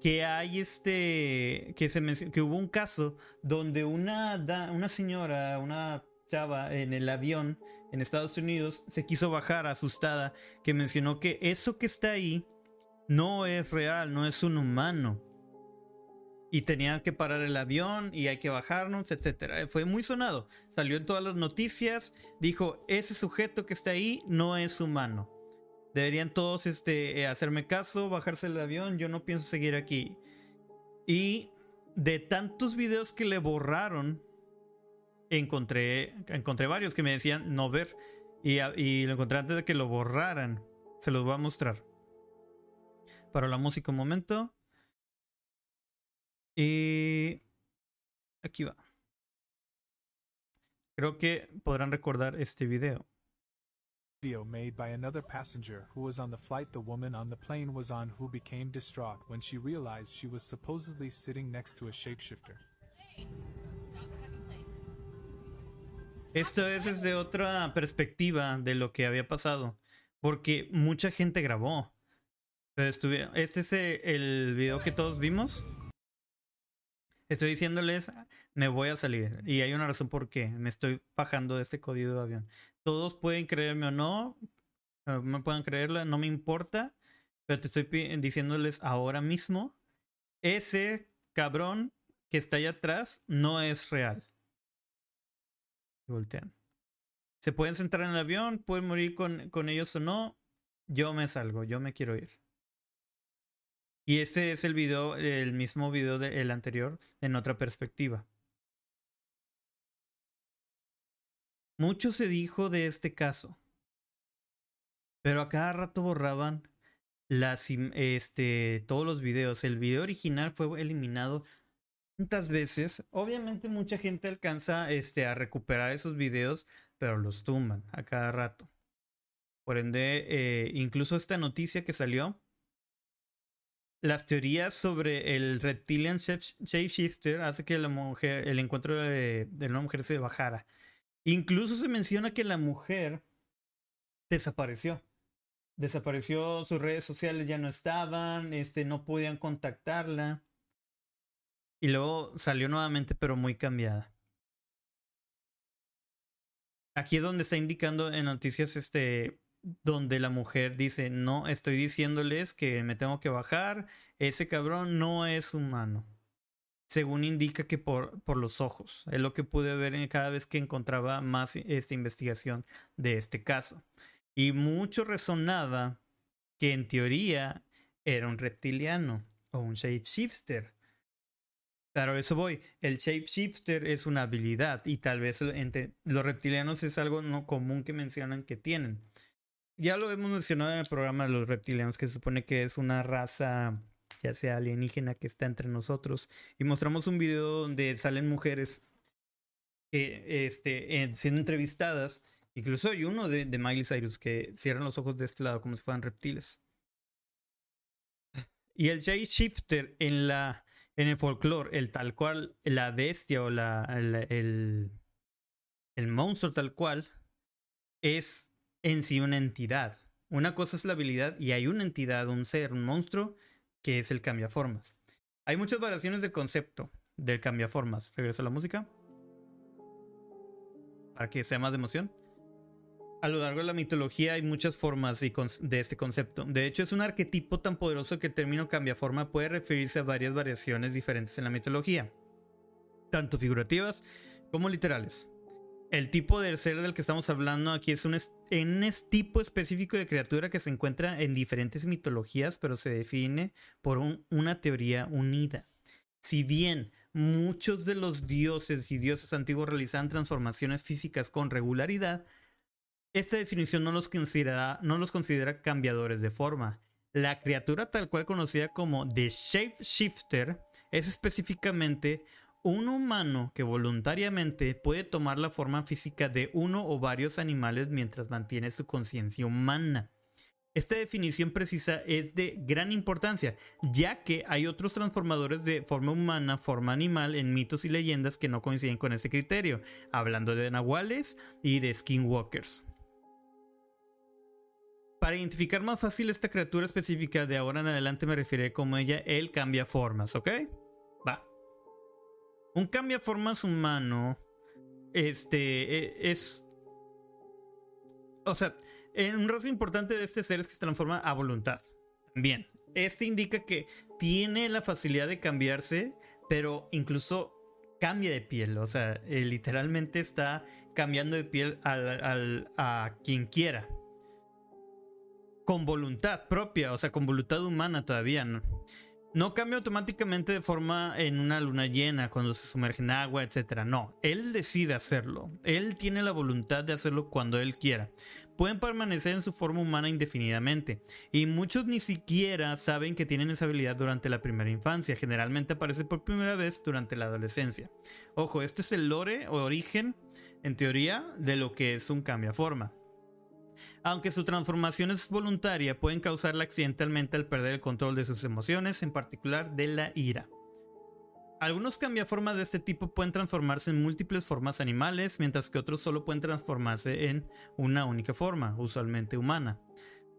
que hay este que se que hubo un caso donde una una señora, una chava en el avión en Estados Unidos se quiso bajar asustada que mencionó que eso que está ahí no es real, no es un humano. Y tenían que parar el avión y hay que bajarnos, etcétera. Fue muy sonado. Salió en todas las noticias. Dijo, ese sujeto que está ahí no es humano. Deberían todos este, eh, hacerme caso, bajarse del avión, yo no pienso seguir aquí. Y de tantos videos que le borraron, encontré, encontré varios que me decían no ver. Y, y lo encontré antes de que lo borraran. Se los voy a mostrar. Para la música un momento. Y aquí va. Creo que podrán recordar este video. Video made by another passenger who was on the flight the woman on the plane was on who became distraught when she realized she was supposedly sitting next to a shapeshifter. Esto es desde otra perspectiva de lo que había pasado, porque mucha gente grabó. Pero este es el video que todos vimos. Estoy diciéndoles, me voy a salir. Y hay una razón por qué. Me estoy bajando de este código de avión. Todos pueden creerme o no. No pueden creerla, no me importa. Pero te estoy diciéndoles ahora mismo. Ese cabrón que está allá atrás no es real. voltean. Se pueden sentar en el avión, pueden morir con, con ellos o no. Yo me salgo, yo me quiero ir. Y este es el video, el mismo video del anterior, en otra perspectiva. Mucho se dijo de este caso, pero a cada rato borraban las, este, todos los videos. El video original fue eliminado tantas veces. Obviamente mucha gente alcanza este, a recuperar esos videos, pero los tumban a cada rato. Por ende, eh, incluso esta noticia que salió las teorías sobre el reptilian shapeshifter hace que la mujer, el encuentro de, una mujer se bajara. Incluso se menciona que la mujer desapareció. Desapareció, sus redes sociales ya no estaban, este, no podían contactarla. Y luego salió nuevamente, pero muy cambiada. Aquí es donde está indicando en noticias este donde la mujer dice, no, estoy diciéndoles que me tengo que bajar, ese cabrón no es humano. Según indica que por, por los ojos. Es lo que pude ver cada vez que encontraba más esta investigación de este caso. Y mucho resonaba que en teoría era un reptiliano o un shapeshifter. Claro, eso voy. El shapeshifter es una habilidad y tal vez entre los reptilianos es algo no común que mencionan que tienen ya lo hemos mencionado en el programa de los reptilianos, que se supone que es una raza, ya sea alienígena, que está entre nosotros. Y mostramos un video donde salen mujeres este, siendo entrevistadas. Incluso hay uno de, de Miley Cyrus que cierran los ojos de este lado como si fueran reptiles. Y el shapeshifter en la en el folclore, el tal cual, la bestia o la, el, el monstruo tal cual, es en sí una entidad. Una cosa es la habilidad y hay una entidad, un ser, un monstruo, que es el cambiaformas. Hay muchas variaciones de concepto del cambiaformas. Regreso a la música. Para que sea más de emoción. A lo largo de la mitología hay muchas formas de este concepto. De hecho, es un arquetipo tan poderoso que el término cambiaforma puede referirse a varias variaciones diferentes en la mitología, tanto figurativas como literales. El tipo de ser del que estamos hablando aquí es un, un tipo específico de criatura que se encuentra en diferentes mitologías, pero se define por una teoría unida. Si bien muchos de los dioses y dioses antiguos realizaban transformaciones físicas con regularidad, esta definición no los considera, no los considera cambiadores de forma. La criatura tal cual conocida como The Shapeshifter es específicamente un humano que voluntariamente puede tomar la forma física de uno o varios animales mientras mantiene su conciencia humana. Esta definición precisa es de gran importancia, ya que hay otros transformadores de forma humana, forma animal en mitos y leyendas que no coinciden con ese criterio, hablando de nahuales y de skinwalkers. Para identificar más fácil esta criatura específica, de ahora en adelante me referiré como ella, él cambia formas, ¿ok? Un cambia formas humano, este, e, es... O sea, un rasgo importante de este ser es que se transforma a voluntad. Bien, este indica que tiene la facilidad de cambiarse, pero incluso cambia de piel. O sea, eh, literalmente está cambiando de piel a quien quiera con voluntad propia, o sea, con voluntad humana todavía, ¿no? No cambia automáticamente de forma en una luna llena, cuando se sumerge en agua, etc. No, él decide hacerlo. Él tiene la voluntad de hacerlo cuando él quiera. Pueden permanecer en su forma humana indefinidamente. Y muchos ni siquiera saben que tienen esa habilidad durante la primera infancia. Generalmente aparece por primera vez durante la adolescencia. Ojo, esto es el lore o origen, en teoría, de lo que es un cambia forma. Aunque su transformación es voluntaria, pueden causarla accidentalmente al perder el control de sus emociones, en particular de la ira. Algunos cambiaformas de este tipo pueden transformarse en múltiples formas animales, mientras que otros solo pueden transformarse en una única forma, usualmente humana.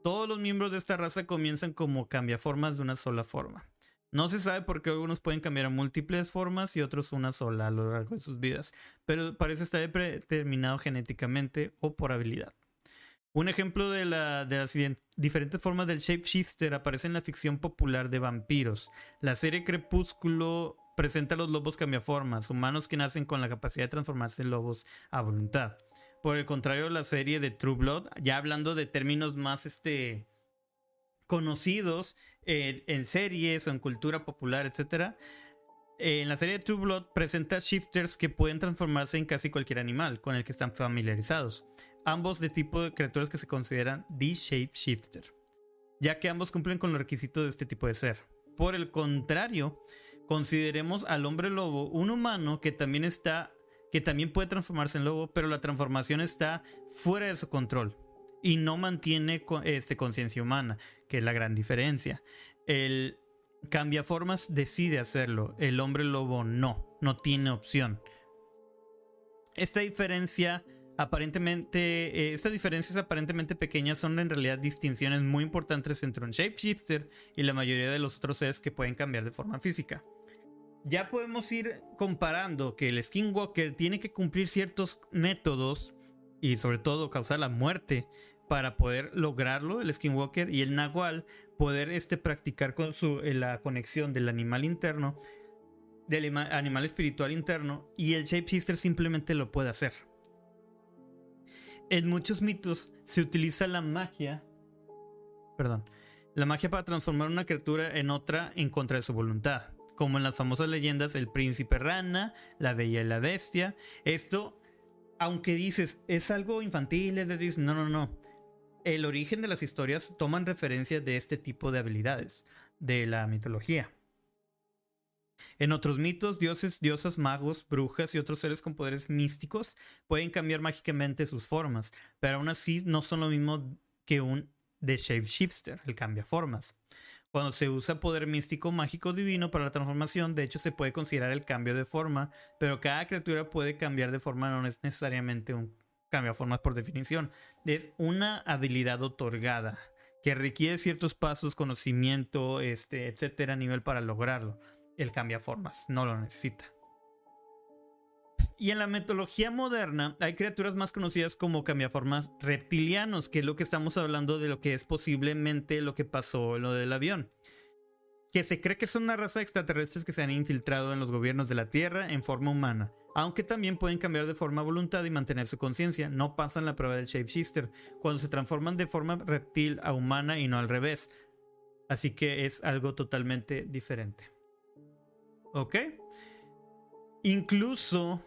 Todos los miembros de esta raza comienzan como cambiaformas de una sola forma. No se sabe por qué algunos pueden cambiar a múltiples formas y otros una sola a lo largo de sus vidas, pero parece estar determinado genéticamente o por habilidad. Un ejemplo de, las diferentes formas del shapeshifter aparece en la ficción popular de vampiros. La serie Crepúsculo presenta a los lobos cambiaformas, humanos que nacen con la capacidad de transformarse en lobos a voluntad. Por el contrario, la serie de True Blood, ya hablando de términos más este, conocidos en series o en cultura popular, etc., en la serie de True Blood presenta shifters que pueden transformarse en casi cualquier animal con el que están familiarizados ambos de tipo de criaturas que se consideran D-Shape Shifter, ya que ambos cumplen con los requisitos de este tipo de ser. Por el contrario, consideremos al hombre lobo un humano que también está que también puede transformarse en lobo, pero la transformación está fuera de su control y no mantiene este, conciencia humana, que es la gran diferencia. El cambiaformas decide hacerlo, el hombre lobo no, no tiene opción. Esta diferencia Aparentemente, eh, estas diferencias aparentemente pequeñas son en realidad distinciones muy importantes entre un shapeshifter y la mayoría de los otros seres que pueden cambiar de forma física. Ya podemos ir comparando que el skinwalker tiene que cumplir ciertos métodos y sobre todo causar la muerte para poder lograrlo, el skinwalker y el nahual poder este, practicar con su, eh, la conexión del animal interno, del animal espiritual interno y el shapeshifter simplemente lo puede hacer. En muchos mitos se utiliza la magia, perdón, la magia para transformar una criatura en otra en contra de su voluntad, como en las famosas leyendas El príncipe rana, La bella y la bestia. Esto, aunque dices, es algo infantil, es de no, no, no. El origen de las historias toman referencia de este tipo de habilidades de la mitología. En otros mitos, dioses, diosas, magos, brujas y otros seres con poderes místicos pueden cambiar mágicamente sus formas, pero aún así no son lo mismo que un The Shapeshifter, el cambia formas. Cuando se usa poder místico mágico divino para la transformación, de hecho se puede considerar el cambio de forma, pero cada criatura puede cambiar de forma, no es necesariamente un cambio de formas por definición. Es una habilidad otorgada que requiere ciertos pasos, conocimiento, este, etcétera, a nivel para lograrlo el cambia formas, no lo necesita. Y en la mitología moderna hay criaturas más conocidas como cambiaformas reptilianos, que es lo que estamos hablando de lo que es posiblemente lo que pasó en lo del avión. que se cree que son una raza de extraterrestres que se han infiltrado en los gobiernos de la Tierra en forma humana, aunque también pueden cambiar de forma voluntad y mantener su conciencia, no pasan la prueba del shapeshifter, cuando se transforman de forma reptil a humana y no al revés. Así que es algo totalmente diferente. ¿Ok? Incluso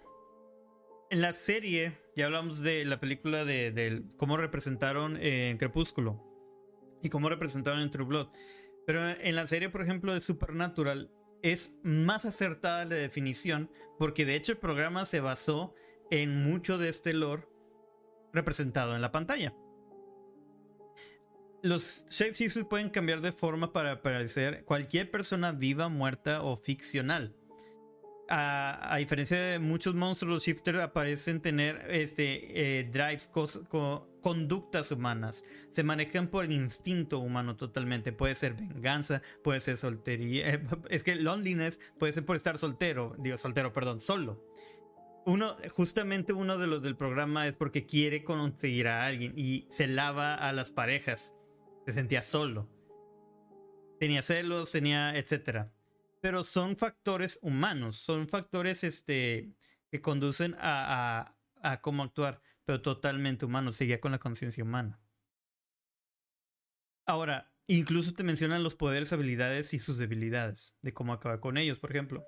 en la serie, ya hablamos de la película de, cómo representaron en Crepúsculo y cómo representaron en True Blood. Pero en la serie, por ejemplo, de Supernatural, es más acertada la definición, porque de hecho el programa se basó en mucho de este lore representado en la pantalla. Los shapeshifters pueden cambiar de forma para parecer cualquier persona viva, muerta o ficcional a, diferencia de muchos monstruos, los shifters aparecen tener este, eh, drives, conductas humanas. Se manejan por el instinto humano totalmente. Puede ser venganza, puede ser soltería. Eh, [laughs] es que loneliness puede ser por estar soltero. Digo, soltero, perdón, solo. Uno, justamente uno de los del programa es porque quiere conseguir a alguien y se lava a las parejas. Se sentía solo. Tenía celos, tenía, etcétera pero son factores humanos, son factores este, que conducen a, cómo actuar, pero totalmente humanos, seguía con la conciencia humana. Ahora, incluso te mencionan los poderes, habilidades y sus debilidades, de cómo acabar con ellos, por ejemplo.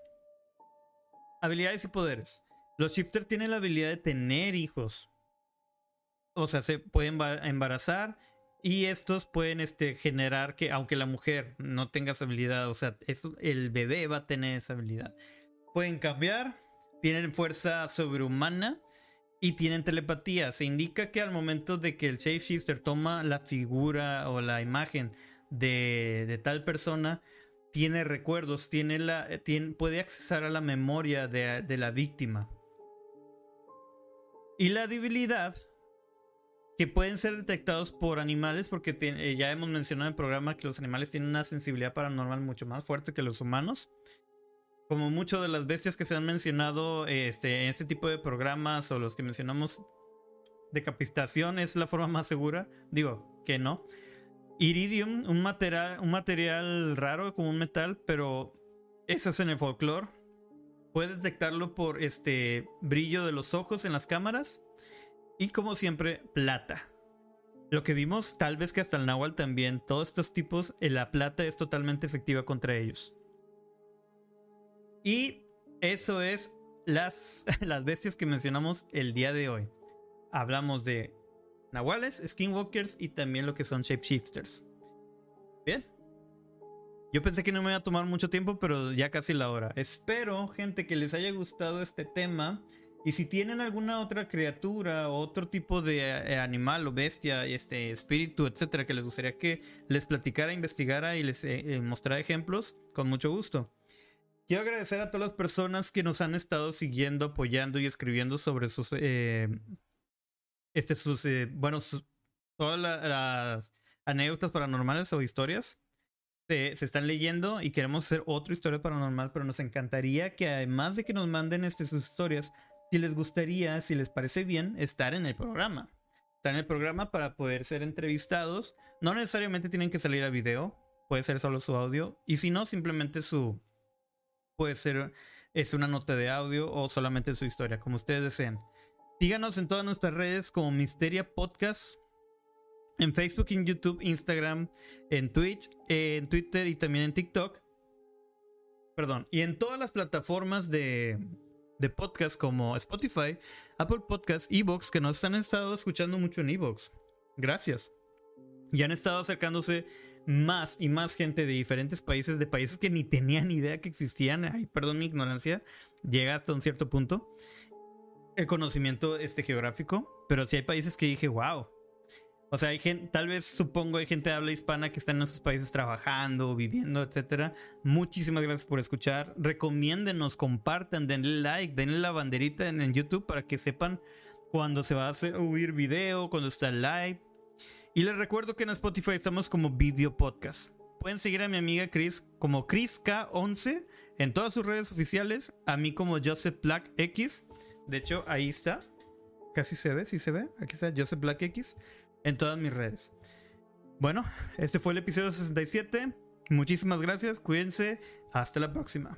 Habilidades y poderes. Los shifters tienen la habilidad de tener hijos. O sea, se pueden embarazar y estos pueden este, generar que, aunque la mujer no tenga esa habilidad, o sea, el bebé va a tener esa habilidad. Pueden cambiar, tienen fuerza sobrehumana y tienen telepatía. Se indica que al momento de que el shapeshifter toma la figura o la imagen de, tal persona, tiene recuerdos, tiene la, tiene, puede accesar a la memoria de, de la víctima. Y la debilidad que pueden ser detectados por animales, porque eh, ya hemos mencionado en el programa que los animales tienen una sensibilidad paranormal mucho más fuerte que los humanos. Como muchas de las bestias que se han mencionado este, en este tipo de programas o los que mencionamos, decapitación es la forma más segura. Digo que no. Iridium, un material, un material raro como un metal, pero eso es en el folclore. Puedes detectarlo por este brillo de los ojos en las cámaras y como siempre, plata. Lo que vimos, tal vez que hasta el Nahual también, todos estos tipos, eh, la plata es totalmente efectiva contra ellos. Y eso es las, [laughs] las bestias que mencionamos el día de hoy. Hablamos de Nahuales, Skinwalkers y también lo que son Shapeshifters. Bien. Yo pensé que no me iba a tomar mucho tiempo, pero ya casi la hora. Espero, gente, que les haya gustado este tema. Y si tienen alguna otra criatura o otro tipo de eh, animal o bestia, este espíritu, etcétera, que les gustaría que les platicara, investigara y les eh, eh, mostrara ejemplos, con mucho gusto. Quiero agradecer a todas las personas que nos han estado siguiendo, apoyando y escribiendo sobre sus, este, sus, bueno, todas las anécdotas paranormales o historias. Se, se, están leyendo y queremos hacer otra historia paranormal, pero nos encantaría que además de que nos manden este, sus historias, si les gustaría, si les parece bien, estar en el programa. Estar en el programa para poder ser entrevistados. No necesariamente tienen que salir a video, puede ser solo su audio. Y si no, simplemente su. Puede ser es una nota de audio o solamente su historia, como ustedes deseen. Síganos en todas nuestras redes como Misteria Podcast. En Facebook, en YouTube, Instagram, en Twitch, en Twitter y también en TikTok. Perdón. Y en todas las plataformas de, de podcast como Spotify, Apple Podcasts, Evox, que nos han estado escuchando mucho en Evox. Gracias. Y han estado acercándose más y más gente de diferentes países, de países que ni tenían idea que existían. Ay, perdón mi ignorancia, llega hasta un cierto punto. El conocimiento este geográfico, pero si hay países que dije, wow, o sea, hay gente, tal vez supongo hay gente de habla hispana que está en esos países trabajando, viviendo, etcétera. Muchísimas gracias por escuchar. Recomiéndenos, compartan, denle like, denle la banderita en, el YouTube para que sepan cuando se va a subir video, cuando está live. Y les recuerdo que en Spotify estamos como video podcast. Pueden seguir a mi amiga Chris como ChrisK11 en todas sus redes oficiales. A mí como Joseph Black X. De hecho, ahí está. Casi se ve, sí se ve. Aquí está Joseph Black X en todas mis redes. Bueno, este fue el episodio 67. Muchísimas gracias, cuídense, hasta la próxima.